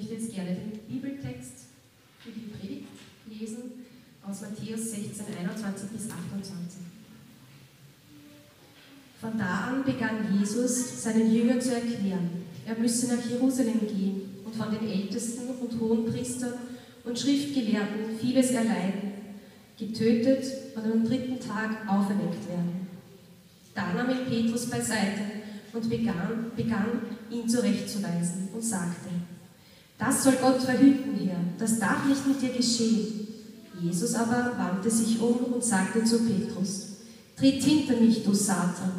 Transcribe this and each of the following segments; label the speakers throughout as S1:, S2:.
S1: möchte jetzt gerne den Bibeltext für die Predigt lesen aus Matthäus 16, 21 bis 28. Von da an begann Jesus, seinen Jüngern zu erklären, er müsse nach Jerusalem gehen und von den Ältesten und Hohenpriestern und Schriftgelehrten vieles erleiden, getötet und am dritten Tag auferweckt werden. Da nahm ihn Petrus beiseite und begann, begann ihn zurechtzuweisen und sagte, das soll Gott verhüten, Herr, das darf nicht mit dir geschehen. Jesus aber wandte sich um und sagte zu Petrus, Tritt hinter mich, du Satan.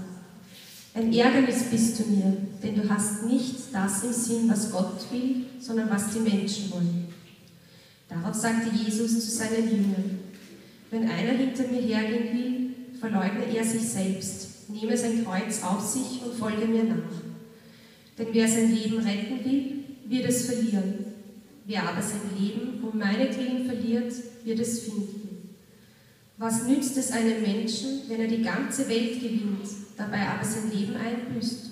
S1: Ein Ärgernis bist du mir, denn du hast nicht das im Sinn, was Gott will, sondern was die Menschen wollen. Darauf sagte Jesus zu seinen Jüngern, wenn einer hinter mir hergehen will, verleugne er sich selbst, nehme sein Kreuz auf sich und folge mir nach. Denn wer sein Leben retten will, wird es verlieren. Wer aber sein Leben um meinetwillen verliert, wird es finden. Was nützt es einem Menschen, wenn er die ganze Welt gewinnt, dabei aber sein Leben einbüßt?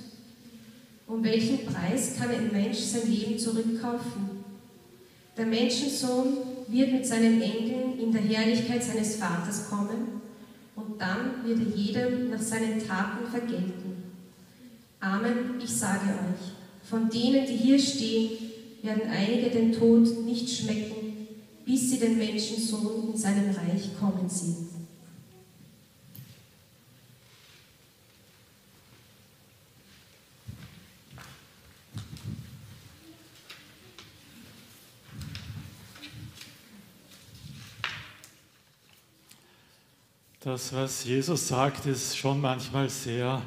S1: Um welchen Preis kann ein Mensch sein Leben zurückkaufen? Der Menschensohn wird mit seinen Engeln in der Herrlichkeit seines Vaters kommen und dann wird er jedem nach seinen Taten vergelten. Amen, ich sage euch, von denen, die hier stehen, werden einige den Tod nicht schmecken, bis sie den Menschensohn in seinem Reich kommen sehen.
S2: Das, was Jesus sagt, ist schon manchmal sehr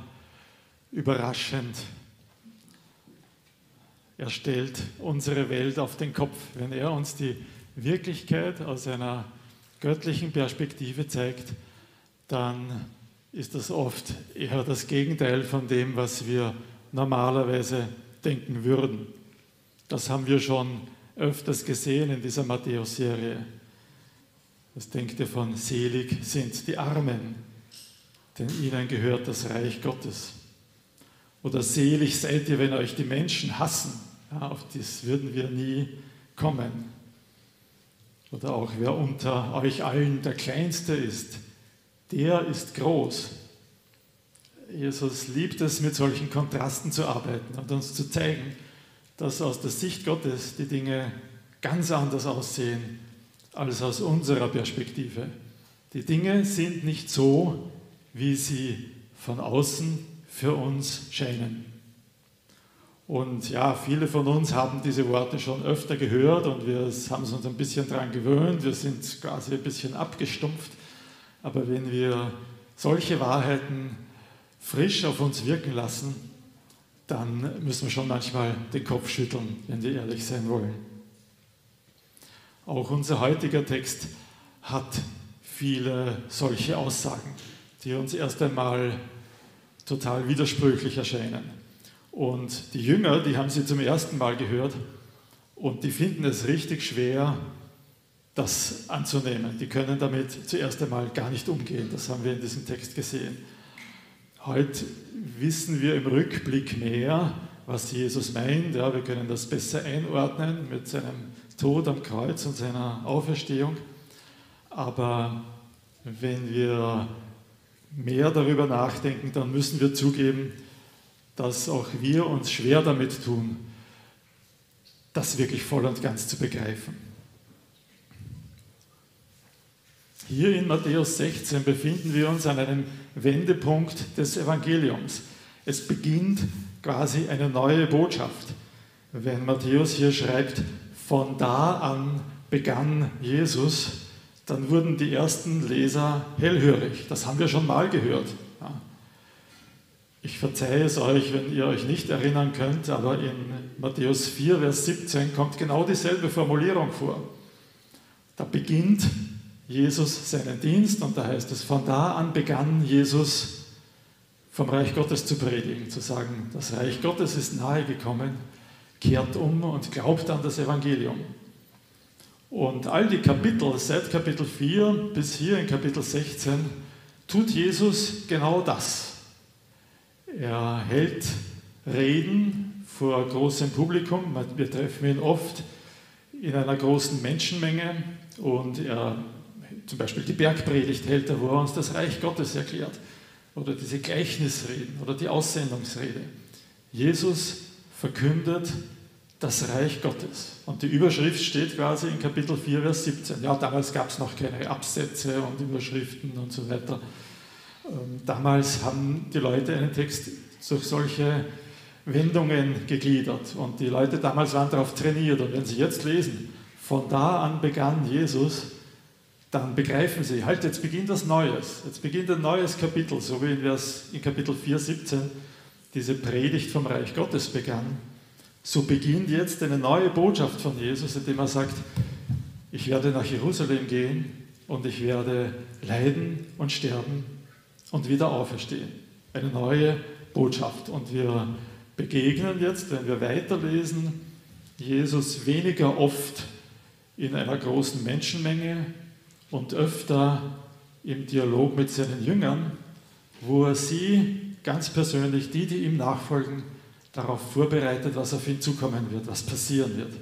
S2: überraschend. Er stellt unsere Welt auf den Kopf, wenn er uns die Wirklichkeit aus einer göttlichen Perspektive zeigt, dann ist das oft eher das Gegenteil von dem, was wir normalerweise denken würden. Das haben wir schon öfters gesehen in dieser Matthäus-Serie. Denkt ihr von selig sind die Armen, denn ihnen gehört das Reich Gottes. Oder selig seid ihr, wenn euch die Menschen hassen. Auf das würden wir nie kommen. Oder auch wer unter euch allen der Kleinste ist, der ist groß. Jesus liebt es, mit solchen Kontrasten zu arbeiten und uns zu zeigen, dass aus der Sicht Gottes die Dinge ganz anders aussehen als aus unserer Perspektive. Die Dinge sind nicht so, wie sie von außen für uns scheinen. Und ja, viele von uns haben diese Worte schon öfter gehört und wir haben uns ein bisschen daran gewöhnt, wir sind quasi ein bisschen abgestumpft. Aber wenn wir solche Wahrheiten frisch auf uns wirken lassen, dann müssen wir schon manchmal den Kopf schütteln, wenn wir ehrlich sein wollen. Auch unser heutiger Text hat viele solche Aussagen, die uns erst einmal total widersprüchlich erscheinen. Und die Jünger, die haben sie zum ersten Mal gehört und die finden es richtig schwer, das anzunehmen. Die können damit zuerst einmal gar nicht umgehen. Das haben wir in diesem Text gesehen. Heute wissen wir im Rückblick mehr, was Jesus meint. Ja, wir können das besser einordnen mit seinem Tod am Kreuz und seiner Auferstehung. Aber wenn wir mehr darüber nachdenken, dann müssen wir zugeben, dass auch wir uns schwer damit tun, das wirklich voll und ganz zu begreifen. Hier in Matthäus 16 befinden wir uns an einem Wendepunkt des Evangeliums. Es beginnt quasi eine neue Botschaft. Wenn Matthäus hier schreibt, von da an begann Jesus, dann wurden die ersten Leser hellhörig. Das haben wir schon mal gehört. Ich verzeihe es euch, wenn ihr euch nicht erinnern könnt, aber in Matthäus 4, Vers 17 kommt genau dieselbe Formulierung vor. Da beginnt Jesus seinen Dienst und da heißt es, von da an begann Jesus vom Reich Gottes zu predigen, zu sagen, das Reich Gottes ist nahe gekommen kehrt um und glaubt an das Evangelium. Und all die Kapitel, seit Kapitel 4 bis hier in Kapitel 16, tut Jesus genau das. Er hält Reden vor großem Publikum. Wir treffen ihn oft in einer großen Menschenmenge und er zum Beispiel die Bergpredigt hält er, wo er uns das Reich Gottes erklärt oder diese Gleichnisreden oder die Aussendungsrede. Jesus verkündet das Reich Gottes. Und die Überschrift steht quasi in Kapitel 4, Vers 17. Ja, damals gab es noch keine Absätze und Überschriften und so weiter. Ähm, damals haben die Leute einen Text durch solche Wendungen gegliedert und die Leute damals waren darauf trainiert. Und wenn sie jetzt lesen, von da an begann Jesus, dann begreifen sie, halt, jetzt beginnt was Neues. Jetzt beginnt ein neues Kapitel, so wie in, Vers, in Kapitel 4, 17 diese Predigt vom Reich Gottes begann so beginnt jetzt eine neue Botschaft von Jesus, indem er sagt, ich werde nach Jerusalem gehen und ich werde leiden und sterben und wieder auferstehen. Eine neue Botschaft. Und wir begegnen jetzt, wenn wir weiterlesen, Jesus weniger oft in einer großen Menschenmenge und öfter im Dialog mit seinen Jüngern, wo er sie ganz persönlich, die, die ihm nachfolgen, darauf vorbereitet, was auf ihn zukommen wird, was passieren wird.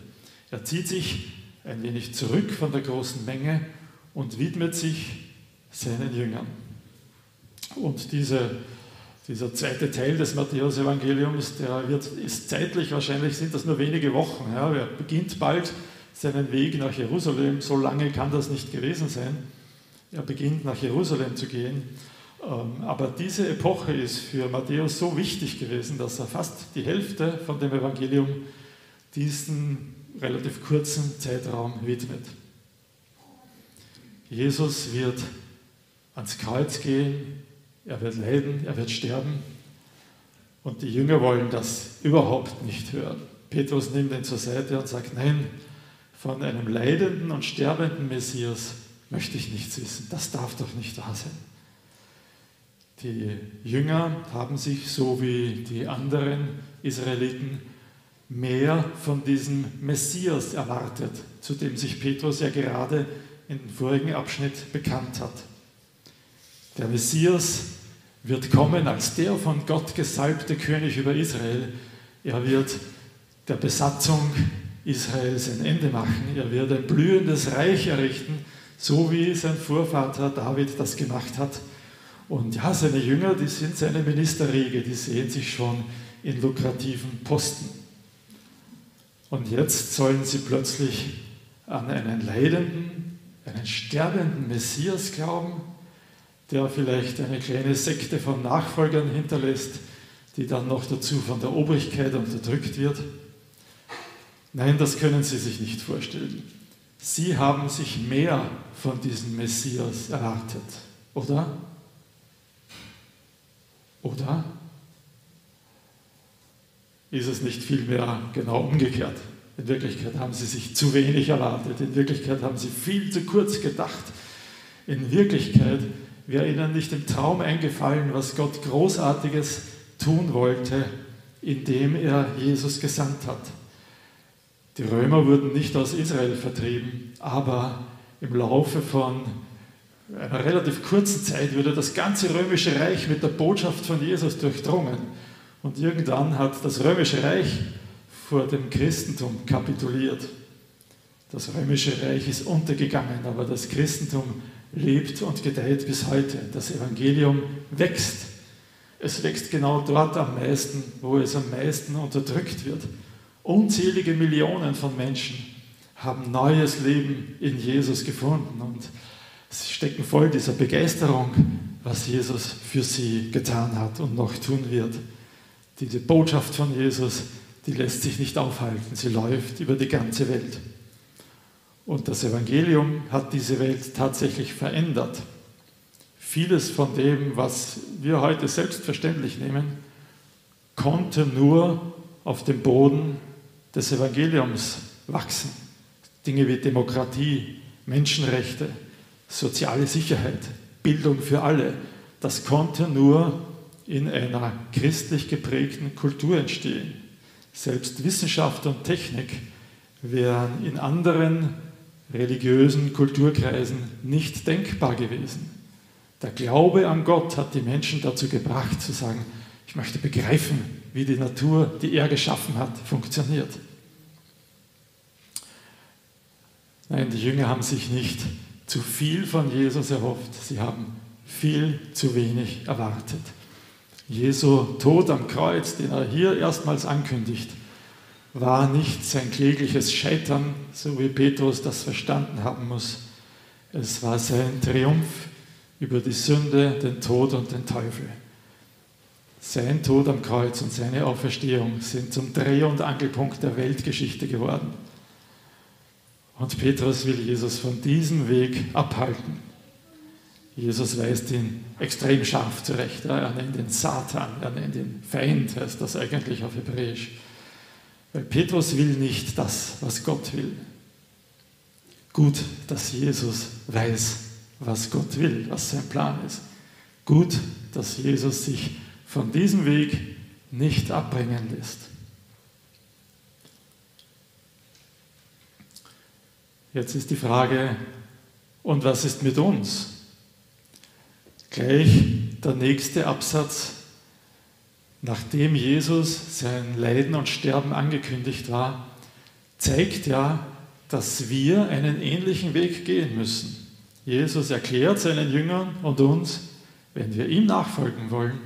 S2: Er zieht sich ein wenig zurück von der großen Menge und widmet sich seinen Jüngern. Und diese, dieser zweite Teil des Matthäus-Evangeliums, der wird, ist zeitlich, wahrscheinlich sind das nur wenige Wochen. Ja. Er beginnt bald seinen Weg nach Jerusalem, so lange kann das nicht gewesen sein. Er beginnt nach Jerusalem zu gehen ähm, aber diese Epoche ist für Matthäus so wichtig gewesen, dass er fast die Hälfte von dem Evangelium diesen relativ kurzen Zeitraum widmet. Jesus wird ans Kreuz gehen, er wird leiden, er wird sterben und die Jünger wollen das überhaupt nicht hören. Petrus nimmt ihn zur Seite und sagt, nein, von einem leidenden und sterbenden Messias möchte ich nichts wissen, das darf doch nicht wahr sein. Die Jünger haben sich, so wie die anderen Israeliten, mehr von diesem Messias erwartet, zu dem sich Petrus ja gerade im vorigen Abschnitt bekannt hat. Der Messias wird kommen als der von Gott gesalbte König über Israel. Er wird der Besatzung Israels ein Ende machen. Er wird ein blühendes Reich errichten, so wie sein Vorvater David das gemacht hat. Und ja, seine Jünger, die sind seine Ministerriege, die sehen sich schon in lukrativen Posten. Und jetzt sollen sie plötzlich an einen leidenden, einen sterbenden Messias glauben, der vielleicht eine kleine Sekte von Nachfolgern hinterlässt, die dann noch dazu von der Obrigkeit unterdrückt wird. Nein, das können sie sich nicht vorstellen. Sie haben sich mehr von diesem Messias erwartet, oder? Oder ist es nicht vielmehr genau umgekehrt? In Wirklichkeit haben sie sich zu wenig erwartet. In Wirklichkeit haben sie viel zu kurz gedacht. In Wirklichkeit wäre ihnen nicht im Traum eingefallen, was Gott Großartiges tun wollte, indem er Jesus gesandt hat. Die Römer wurden nicht aus Israel vertrieben, aber im Laufe von einer relativ kurzen Zeit wurde das ganze römische Reich mit der Botschaft von Jesus durchdrungen. Und irgendwann hat das römische Reich vor dem Christentum kapituliert. Das römische Reich ist untergegangen, aber das Christentum lebt und gedeiht bis heute. Das Evangelium wächst. Es wächst genau dort am meisten, wo es am meisten unterdrückt wird. Unzählige Millionen von Menschen haben neues Leben in Jesus gefunden. Und Sie stecken voll dieser Begeisterung, was Jesus für sie getan hat und noch tun wird. Diese Botschaft von Jesus, die lässt sich nicht aufhalten. Sie läuft über die ganze Welt. Und das Evangelium hat diese Welt tatsächlich verändert. Vieles von dem, was wir heute selbstverständlich nehmen, konnte nur auf dem Boden des Evangeliums wachsen. Dinge wie Demokratie, Menschenrechte, soziale Sicherheit, Bildung für alle, das konnte nur in einer christlich geprägten Kultur entstehen. Selbst Wissenschaft und Technik wären in anderen religiösen Kulturkreisen nicht denkbar gewesen. Der Glaube an Gott hat die Menschen dazu gebracht zu sagen, ich möchte begreifen, wie die Natur, die er geschaffen hat, funktioniert. Nein, die Jünger haben sich nicht zu viel von Jesus erhofft, sie haben viel zu wenig erwartet. Jesu Tod am Kreuz, den er hier erstmals ankündigt, war nicht sein klägliches Scheitern, so wie Petrus das verstanden haben muss. Es war sein Triumph über die Sünde, den Tod und den Teufel. Sein Tod am Kreuz und seine Auferstehung sind zum Dreh- und Angelpunkt der Weltgeschichte geworden. Und Petrus will Jesus von diesem Weg abhalten. Jesus weist ihn extrem scharf zurecht. Er nennt ihn Satan, er nennt ihn Feind, heißt das eigentlich auf Hebräisch. Weil Petrus will nicht das, was Gott will. Gut, dass Jesus weiß, was Gott will, was sein Plan ist. Gut, dass Jesus sich von diesem Weg nicht abbringen lässt. Jetzt ist die Frage, und was ist mit uns? Gleich der nächste Absatz, nachdem Jesus sein Leiden und Sterben angekündigt war, zeigt ja, dass wir einen ähnlichen Weg gehen müssen. Jesus erklärt seinen Jüngern und uns, wenn wir ihm nachfolgen wollen,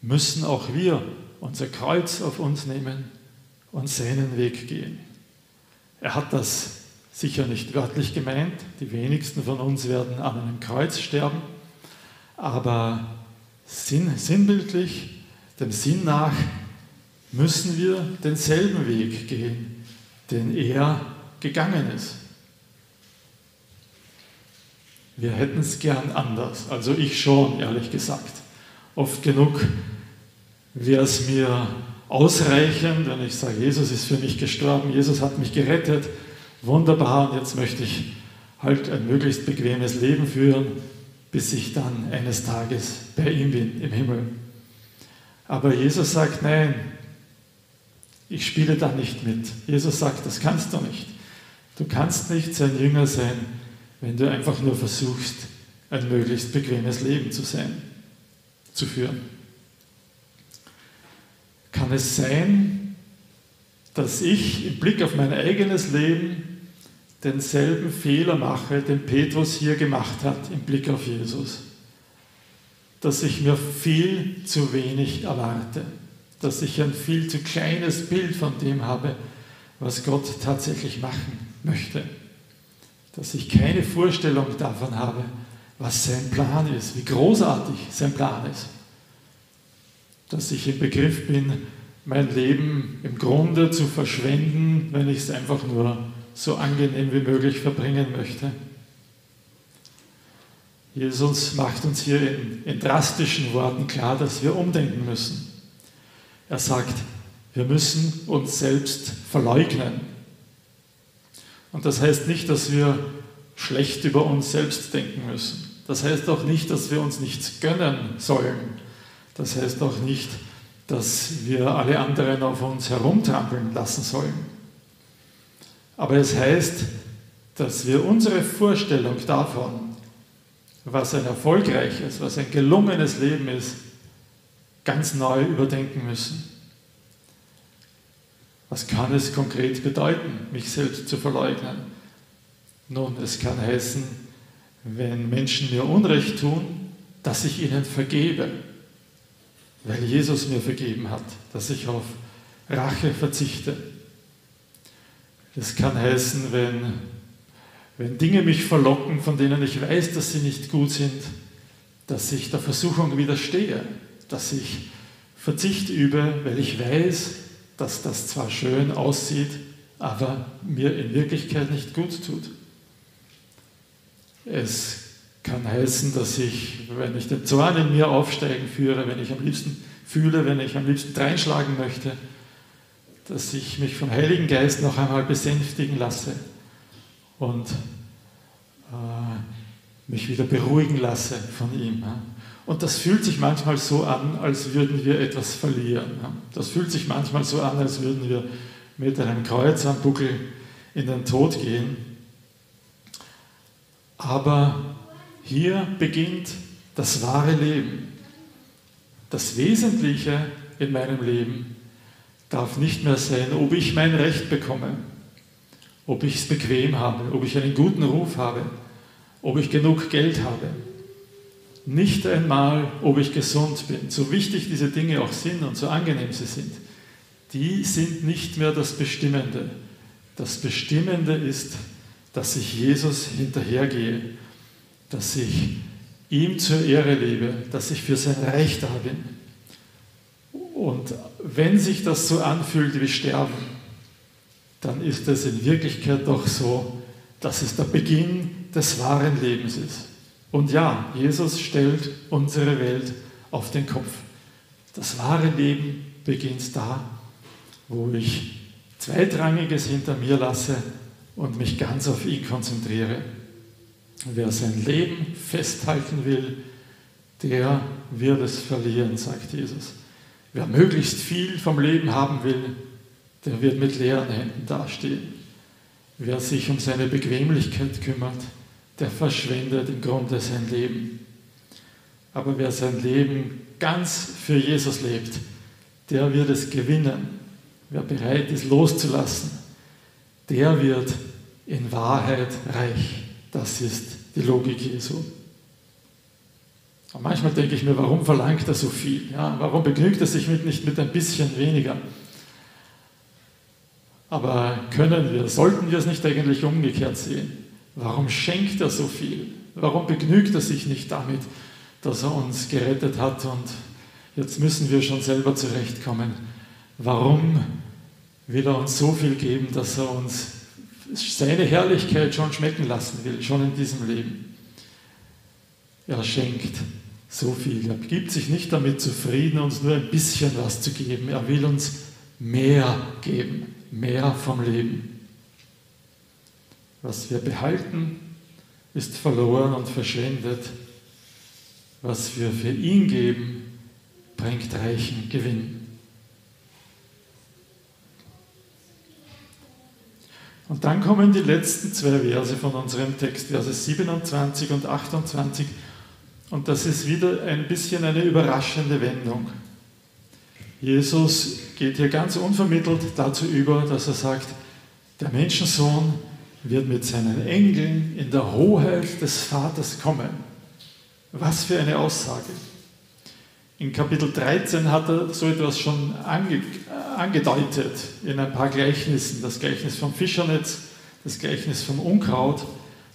S2: müssen auch wir unser Kreuz auf uns nehmen und seinen Weg gehen. Er hat das sicher nicht wörtlich gemeint, die wenigsten von uns werden an einem Kreuz sterben, aber sinn, sinnbildlich, dem Sinn nach, müssen wir denselben Weg gehen, den er gegangen ist. Wir hätten es gern anders, also ich schon, ehrlich gesagt. Oft genug wäre es mir ausreichend, wenn ich sage, Jesus ist für mich gestorben, Jesus hat mich gerettet, wunderbar, und jetzt möchte ich halt ein möglichst bequemes Leben führen, bis ich dann eines Tages bei ihm bin im Himmel. Aber Jesus sagt, nein, ich spiele da nicht mit. Jesus sagt, das kannst du nicht. Du kannst nicht sein Jünger sein, wenn du einfach nur versuchst, ein möglichst bequemes Leben zu sein, zu führen. Kann es sein, dass ich im Blick auf mein eigenes Leben denselben Fehler mache, den Petrus hier gemacht hat im Blick auf Jesus. Dass ich mir viel zu wenig erwarte, dass ich ein viel zu kleines Bild von dem habe, was Gott tatsächlich machen möchte. Dass ich keine Vorstellung davon habe, was sein Plan ist, wie großartig sein Plan ist. Dass ich im Begriff bin, mein Leben im Grunde zu verschwenden, wenn ich es einfach nur so angenehm wie möglich verbringen möchte. Jesus macht uns hier in, in, drastischen Worten klar, dass wir umdenken müssen. Er sagt, wir müssen uns selbst verleugnen. Und das heißt nicht, dass wir schlecht über uns selbst denken müssen. Das heißt auch nicht, dass wir uns nichts gönnen sollen. Das heißt auch nicht, dass wir alle anderen auf uns herumtrampeln lassen sollen. Aber es heißt, dass wir unsere Vorstellung davon, was ein erfolgreiches, was ein gelungenes Leben ist, ganz neu überdenken müssen. Was kann es konkret bedeuten, mich selbst zu verleugnen? Nun, es kann heißen, wenn Menschen mir Unrecht tun, dass ich ihnen vergebe, weil Jesus mir vergeben hat, dass ich auf Rache verzichte. Das kann heißen, wenn, wenn Dinge mich verlocken, von denen ich weiß, dass sie nicht gut sind, dass ich der Versuchung widerstehe, dass ich Verzicht übe, weil ich weiß, dass das zwar schön aussieht, aber mir in Wirklichkeit nicht gut tut. Es kann heißen, dass ich, wenn ich den Zorn in mir aufsteigen führe, wenn ich am liebsten fühle, wenn ich am liebsten dreinschlagen möchte, dass ich mich vom Heiligen Geist noch einmal besänftigen lasse und äh, mich wieder beruhigen lasse von ihm. Ja. Und das fühlt sich manchmal so an, als würden wir etwas verlieren. Ja. Das fühlt sich manchmal so an, als würden wir mit einem Kreuz am Buckel in den Tod gehen. Aber hier beginnt das wahre Leben. Das Wesentliche in meinem Leben darf nicht mehr sein, ob ich mein Recht bekomme, ob ich es bequem habe, ob ich einen guten Ruf habe, ob ich genug Geld habe. Nicht einmal, ob ich gesund bin. So wichtig diese Dinge auch sind und so angenehm sie sind, die sind nicht mehr das Bestimmende. Das Bestimmende ist, dass ich Jesus hinterhergehe, dass ich ihm zur Ehre lebe, dass ich für sein Reich da bin. Und wenn sich das so anfühlt wie Sterben, dann ist es in Wirklichkeit doch so, dass es der Beginn des wahren Lebens ist. Und ja, Jesus stellt unsere Welt auf den Kopf. Das wahre Leben beginnt da, wo ich Zweitrangiges hinter mir lasse und mich ganz auf ihn konzentriere. Wer sein Leben festhalten will, der wird es verlieren, sagt Jesus. Wer möglichst viel vom Leben haben will, der wird mit leeren Händen dastehen. Wer sich um seine Bequemlichkeit kümmert, der verschwendet im Grunde sein Leben. Aber wer sein Leben ganz für Jesus lebt, der wird es gewinnen. Wer bereit ist loszulassen, der wird in Wahrheit reich. Das ist die Logik Jesu. Und manchmal denke ich mir, warum verlangt er so viel? Ja, warum begnügt er sich mit, nicht mit ein bisschen weniger? Aber können wir, sollten wir es nicht eigentlich umgekehrt sehen? Warum schenkt er so viel? Warum begnügt er sich nicht damit, dass er uns gerettet hat und jetzt müssen wir schon selber zurechtkommen? Warum will er uns so viel geben, dass er uns seine Herrlichkeit schon schmecken lassen will, schon in diesem Leben? Er schenkt so viel. Er gibt sich nicht damit zufrieden, uns nur ein bisschen was zu geben. Er will uns mehr geben, mehr vom Leben. Was wir behalten, ist verloren und verschwendet. Was wir für ihn geben, bringt reichen Gewinn. Und dann kommen die letzten zwei Verse von unserem Text, Verse 27 und 28. Und das ist wieder ein bisschen eine überraschende Wendung. Jesus geht hier ganz unvermittelt dazu über, dass er sagt, der Menschensohn wird mit seinen Engeln in der Hoheit des Vaters kommen. Was für eine Aussage. In Kapitel 13 hat er so etwas schon ange, angedeutet in ein paar Gleichnissen. Das Gleichnis vom Fischernetz, das Gleichnis vom Unkraut.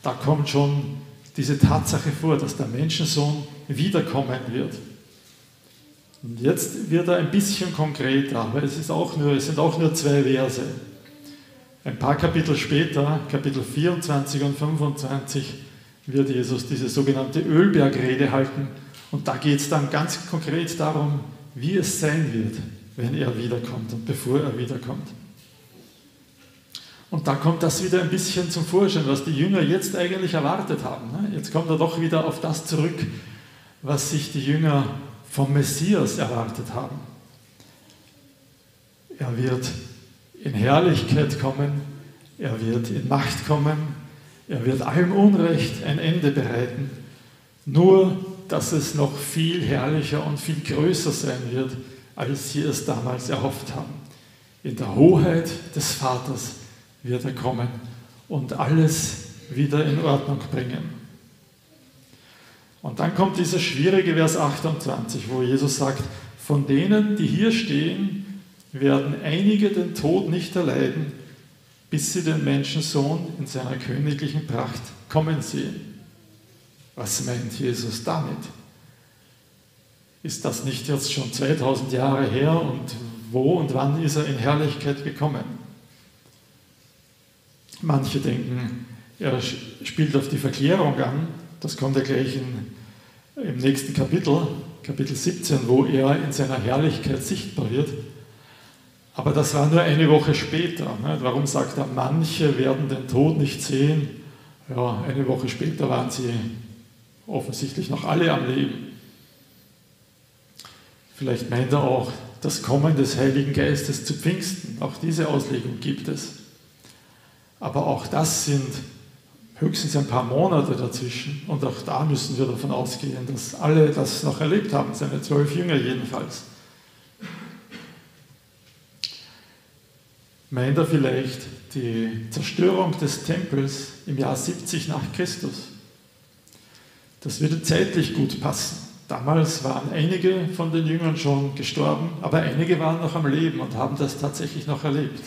S2: Da kommt schon diese Tatsache vor, dass der Menschensohn wiederkommen wird. Und jetzt wird er ein bisschen konkreter, aber es, ist auch nur, es sind auch nur zwei Verse. Ein paar Kapitel später, Kapitel 24 und 25, wird Jesus diese sogenannte Ölbergrede halten. Und da geht es dann ganz konkret darum, wie es sein wird, wenn er wiederkommt und bevor er wiederkommt. Und da kommt das wieder ein bisschen zum Vorschein, was die Jünger jetzt eigentlich erwartet haben. Ne? Jetzt kommt er doch wieder auf das zurück, was sich die Jünger vom Messias erwartet haben. Er wird in Herrlichkeit kommen, er wird in Macht kommen, er wird allem Unrecht ein Ende bereiten, nur dass es noch viel herrlicher und viel größer sein wird, als sie es damals erhofft haben. In der Hoheit des Vaters wird er kommen und alles wieder in Ordnung bringen. Und dann kommt dieser schwierige Vers 28, wo Jesus sagt, von denen, die hier stehen, werden einige den Tod nicht erleiden, bis sie den Menschensohn in seiner königlichen Pracht kommen sehen. Was meint Jesus damit? Ist das nicht jetzt schon 2000 Jahre her und wo und wann ist er in Herrlichkeit gekommen? Manche denken, er spielt auf die Verklärung an. Das kommt ja gleich in, im nächsten Kapitel, Kapitel 17, wo er in seiner Herrlichkeit sichtbar wird. Aber das war nur eine Woche später. Ne? Warum sagt er, manche werden den Tod nicht sehen? Ja, eine Woche später waren sie offensichtlich noch alle am Leben. Vielleicht meint er auch das Kommen des Heiligen Geistes zu Pfingsten. Auch diese Auslegung gibt es. Aber auch das sind höchstens ein paar Monate dazwischen. Und auch da müssen wir davon ausgehen, dass alle das noch erlebt haben, seine zwölf Jünger jedenfalls. meint er vielleicht die Zerstörung des Tempels im Jahr 70 nach Christus. Das würde zeitlich gut passen. Damals waren einige von den Jüngern schon gestorben, aber einige waren noch am Leben und haben das tatsächlich noch erlebt.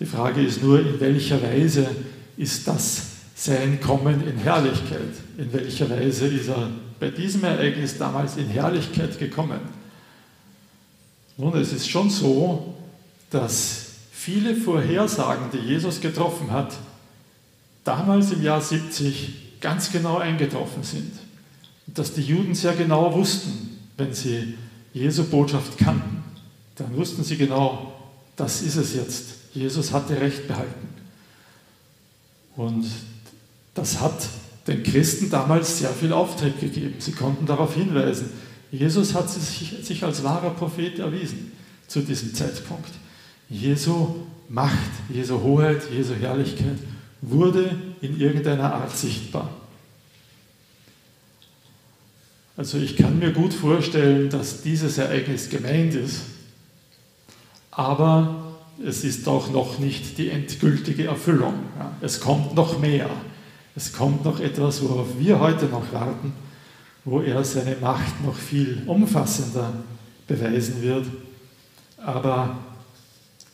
S2: Die Frage ist nur, in welcher Weise ist das sein Kommen in Herrlichkeit? In welcher Weise ist er bei diesem Ereignis damals in Herrlichkeit gekommen? Nun, es ist schon so, dass viele Vorhersagen, die Jesus getroffen hat, damals im Jahr 70 ganz genau eingetroffen sind. Und dass die Juden sehr genau wussten, wenn sie Jesu Botschaft kannten, dann wussten sie genau, das ist es jetzt. Jesus hatte Recht behalten. Und das hat den Christen damals sehr viel Auftrieb gegeben. Sie konnten darauf hinweisen. Jesus hat sich, als wahrer Prophet erwiesen zu diesem Zeitpunkt. Jesu Macht, Jesu Hoheit, Jesu Herrlichkeit wurde in irgendeiner Art sichtbar. Also ich kann mir gut vorstellen, dass dieses Ereignis gemeint ist, aber es ist auch noch nicht die endgültige Erfüllung. Es kommt noch mehr. Es kommt noch etwas, worauf wir heute noch warten, wo er seine Macht noch viel umfassender beweisen wird. Aber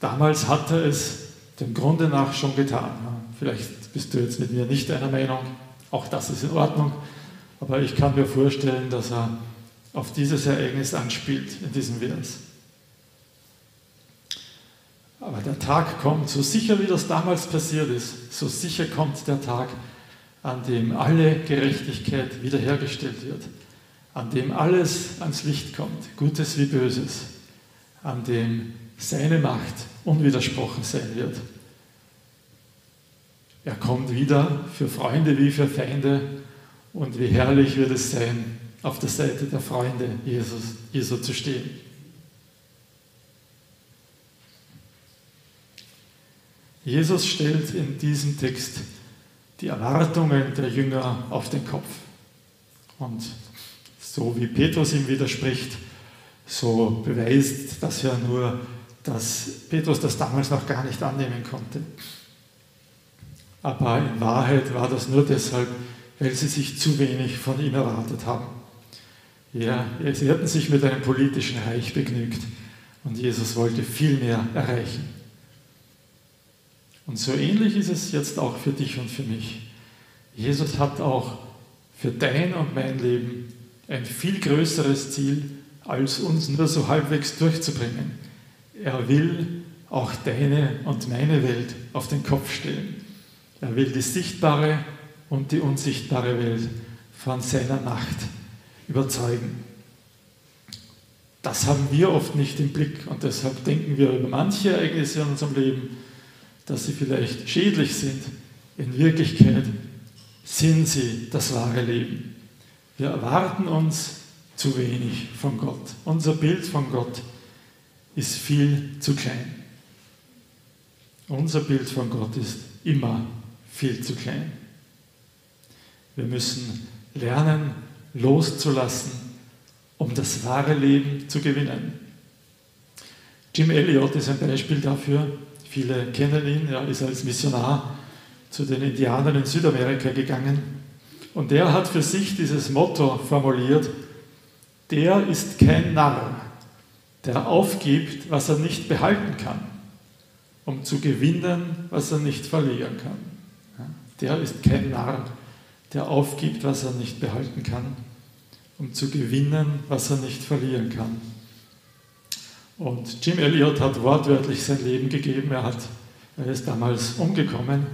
S2: damals hat er es dem Grunde nach schon getan. Vielleicht bist du jetzt mit mir nicht einer Meinung, auch das ist in Ordnung, aber ich kann mir vorstellen, dass er auf dieses Ereignis anspielt in diesem Vers. Aber der Tag kommt, so sicher wie das damals passiert ist, so sicher kommt der Tag, an dem alle Gerechtigkeit wiederhergestellt wird, an dem alles ans Licht kommt, Gutes wie Böses, an dem seine Macht unwidersprochen sein wird. Er kommt wieder für Freunde wie für Feinde und wie herrlich wird es sein, auf der Seite der Freunde Jesus, Jesu zu stehen. Jesus stellt in diesem Text die Erwartungen der Jünger auf den Kopf. Und so wie Petrus ihm widerspricht, so beweist das ja nur, dass Petrus das damals noch gar nicht annehmen konnte. Aber in Wahrheit war das nur deshalb, weil sie sich zu wenig von ihm erwartet haben. Ja, sie hatten sich mit einem politischen Reich begnügt und Jesus wollte viel mehr erreichen. Und so ähnlich ist es jetzt auch für dich und für mich. Jesus hat auch für dein und mein Leben ein viel größeres Ziel, als uns nur so halbwegs durchzubringen. Er will auch deine und meine Welt auf den Kopf stellen. Er will die sichtbare und die unsichtbare Welt von seiner Macht überzeugen. Das haben wir oft nicht im Blick und deshalb denken wir über manche Ereignisse in unserem Leben, dass sie vielleicht schädlich sind, in Wirklichkeit sind sie das wahre Leben. Wir erwarten uns zu wenig von Gott. Unser Bild von Gott ist viel zu klein. Unser Bild von Gott ist immer viel zu klein. Wir müssen lernen, loszulassen, um das wahre Leben zu gewinnen. Jim Elliot ist ein Beispiel dafür, Viele kennen ihn, er ist als Missionar zu den Indianern in Südamerika gegangen. Und er hat für sich dieses Motto formuliert, der ist kein Narr, der aufgibt, was er nicht behalten kann, um zu gewinnen, was er nicht verlieren kann. Der ist kein Narr, der aufgibt, was er nicht behalten kann, um zu gewinnen, was er nicht verlieren kann. Und Jim Elliot hat wortwörtlich sein Leben gegeben. Er, hat, er ist damals umgekommen,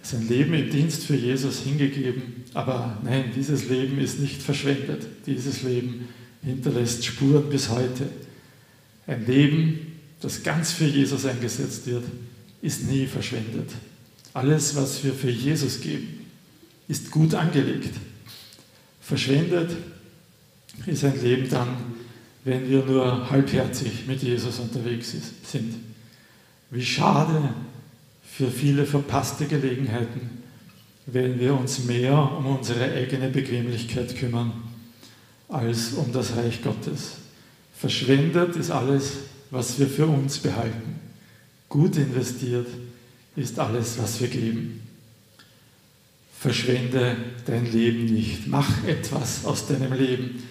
S2: sein Leben im Dienst für Jesus hingegeben. Aber nein, dieses Leben ist nicht verschwendet. Dieses Leben hinterlässt Spuren bis heute. Ein Leben, das ganz für Jesus eingesetzt wird, ist nie verschwendet. Alles, was wir für Jesus geben, ist gut angelegt. Verschwendet ist ein Leben dann, wenn wir nur halbherzig mit Jesus unterwegs sind. Wie schade für viele verpasste Gelegenheiten, wenn wir uns mehr um unsere eigene Bequemlichkeit kümmern, als um das Reich Gottes. Verschwendet ist alles, was wir für uns behalten. Gut investiert ist alles, was wir geben. Verschwende dein Leben nicht. Mach etwas aus deinem Leben.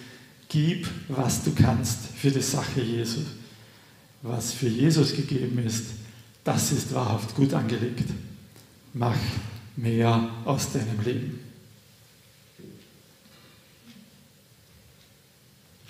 S2: Gib, was du kannst für die Sache Jesus. Was für Jesus gegeben ist, das ist wahrhaft gut angelegt. Mach mehr aus deinem Leben.